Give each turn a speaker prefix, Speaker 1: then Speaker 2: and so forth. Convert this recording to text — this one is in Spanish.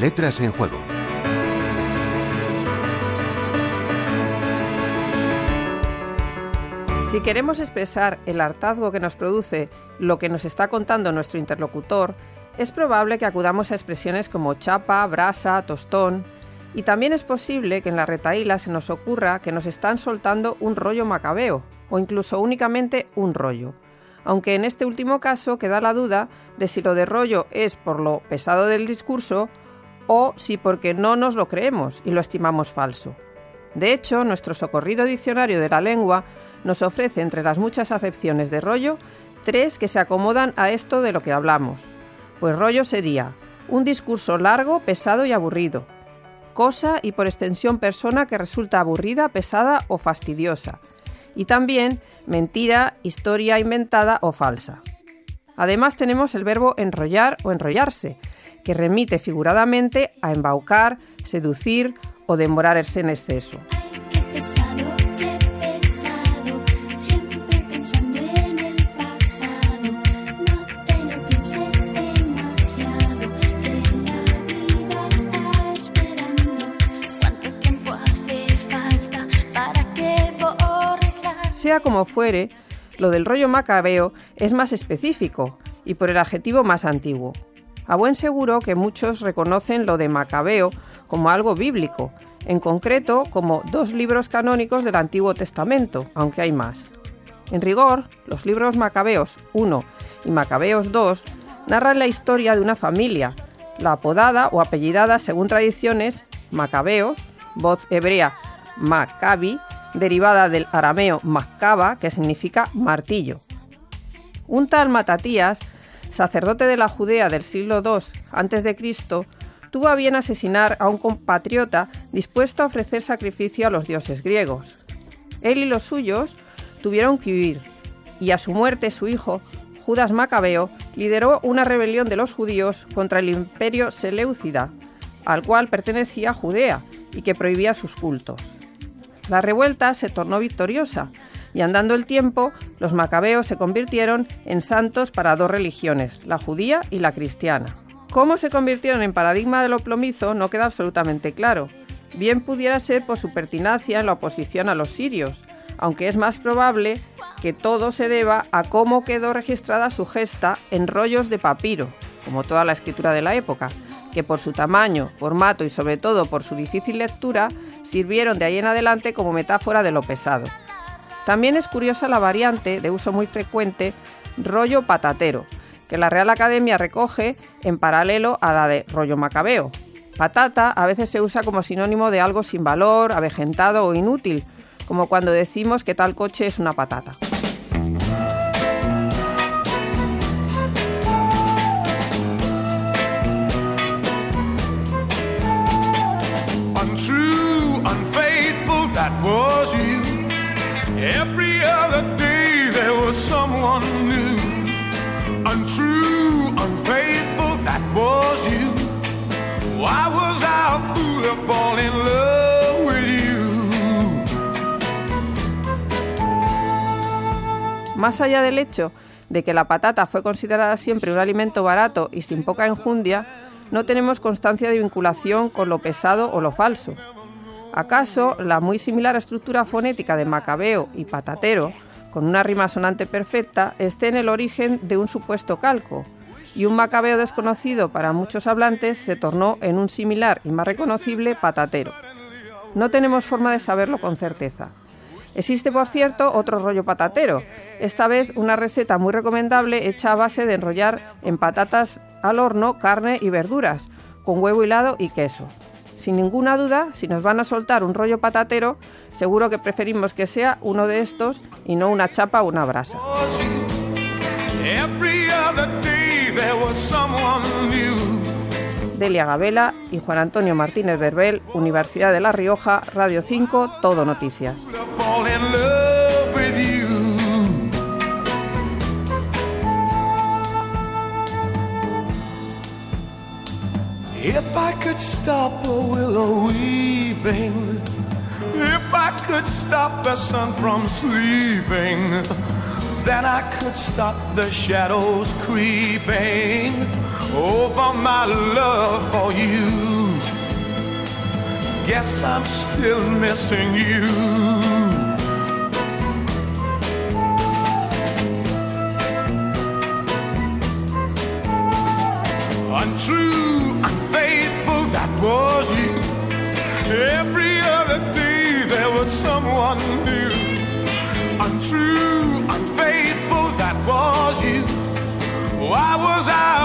Speaker 1: letras en juego.
Speaker 2: Si queremos expresar el hartazgo que nos produce lo que nos está contando nuestro interlocutor, es probable que acudamos a expresiones como chapa, brasa, tostón, y también es posible que en la retaíla se nos ocurra que nos están soltando un rollo macabeo, o incluso únicamente un rollo. Aunque en este último caso queda la duda de si lo de rollo es por lo pesado del discurso o si porque no nos lo creemos y lo estimamos falso. De hecho, nuestro socorrido diccionario de la lengua nos ofrece entre las muchas acepciones de rollo tres que se acomodan a esto de lo que hablamos. Pues rollo sería un discurso largo, pesado y aburrido, cosa y por extensión persona que resulta aburrida, pesada o fastidiosa, y también mentira, historia inventada o falsa. Además tenemos el verbo enrollar o enrollarse, que remite figuradamente a embaucar, seducir o demorarse en exceso. Sea como fuere, lo del rollo macabeo es más específico y por el adjetivo más antiguo. A buen seguro que muchos reconocen lo de macabeo como algo bíblico, en concreto como dos libros canónicos del Antiguo Testamento, aunque hay más. En rigor, los libros Macabeos 1 y Macabeos 2 narran la historia de una familia, la apodada o apellidada según tradiciones Macabeos, voz hebrea Maccabi, derivada del arameo Maccaba, que significa martillo. Un tal Matatías, sacerdote de la Judea del siglo II a.C., tuvo a bien asesinar a un compatriota dispuesto a ofrecer sacrificio a los dioses griegos. Él y los suyos tuvieron que huir, y a su muerte su hijo, Judas Macabeo, lideró una rebelión de los judíos contra el imperio Seleucida, al cual pertenecía Judea y que prohibía sus cultos. La revuelta se tornó victoriosa y andando el tiempo, los macabeos se convirtieron en santos para dos religiones, la judía y la cristiana. Cómo se convirtieron en paradigma de lo plomizo no queda absolutamente claro. Bien pudiera ser por su pertinacia en la oposición a los sirios, aunque es más probable que todo se deba a cómo quedó registrada su gesta en rollos de papiro, como toda la escritura de la época, que por su tamaño, formato y sobre todo por su difícil lectura sirvieron de ahí en adelante como metáfora de lo pesado. También es curiosa la variante de uso muy frecuente rollo patatero, que la Real Academia recoge en paralelo a la de rollo macabeo. Patata a veces se usa como sinónimo de algo sin valor, avejentado o inútil, como cuando decimos que tal coche es una patata. Más allá del hecho de que la patata fue considerada siempre un alimento barato y sin poca enjundia, no tenemos constancia de vinculación con lo pesado o lo falso. ¿Acaso la muy similar estructura fonética de macabeo y patatero, con una rima sonante perfecta, esté en el origen de un supuesto calco? Y un macabeo desconocido para muchos hablantes se tornó en un similar y más reconocible patatero. No tenemos forma de saberlo con certeza. Existe, por cierto, otro rollo patatero, esta vez una receta muy recomendable hecha a base de enrollar en patatas al horno, carne y verduras, con huevo hilado y queso. Sin ninguna duda, si nos van a soltar un rollo patatero, seguro que preferimos que sea uno de estos y no una chapa o una brasa. Delia Gabela y Juan Antonio Martínez Berbel, Universidad de La Rioja, Radio 5, Todo Noticias. If I could stop a willow weeping, if I could stop the sun from sleeping,
Speaker 1: then I could stop the shadows creeping over my love for you. Guess I'm still missing you. Untrue, unfaithful, that was you. Why was I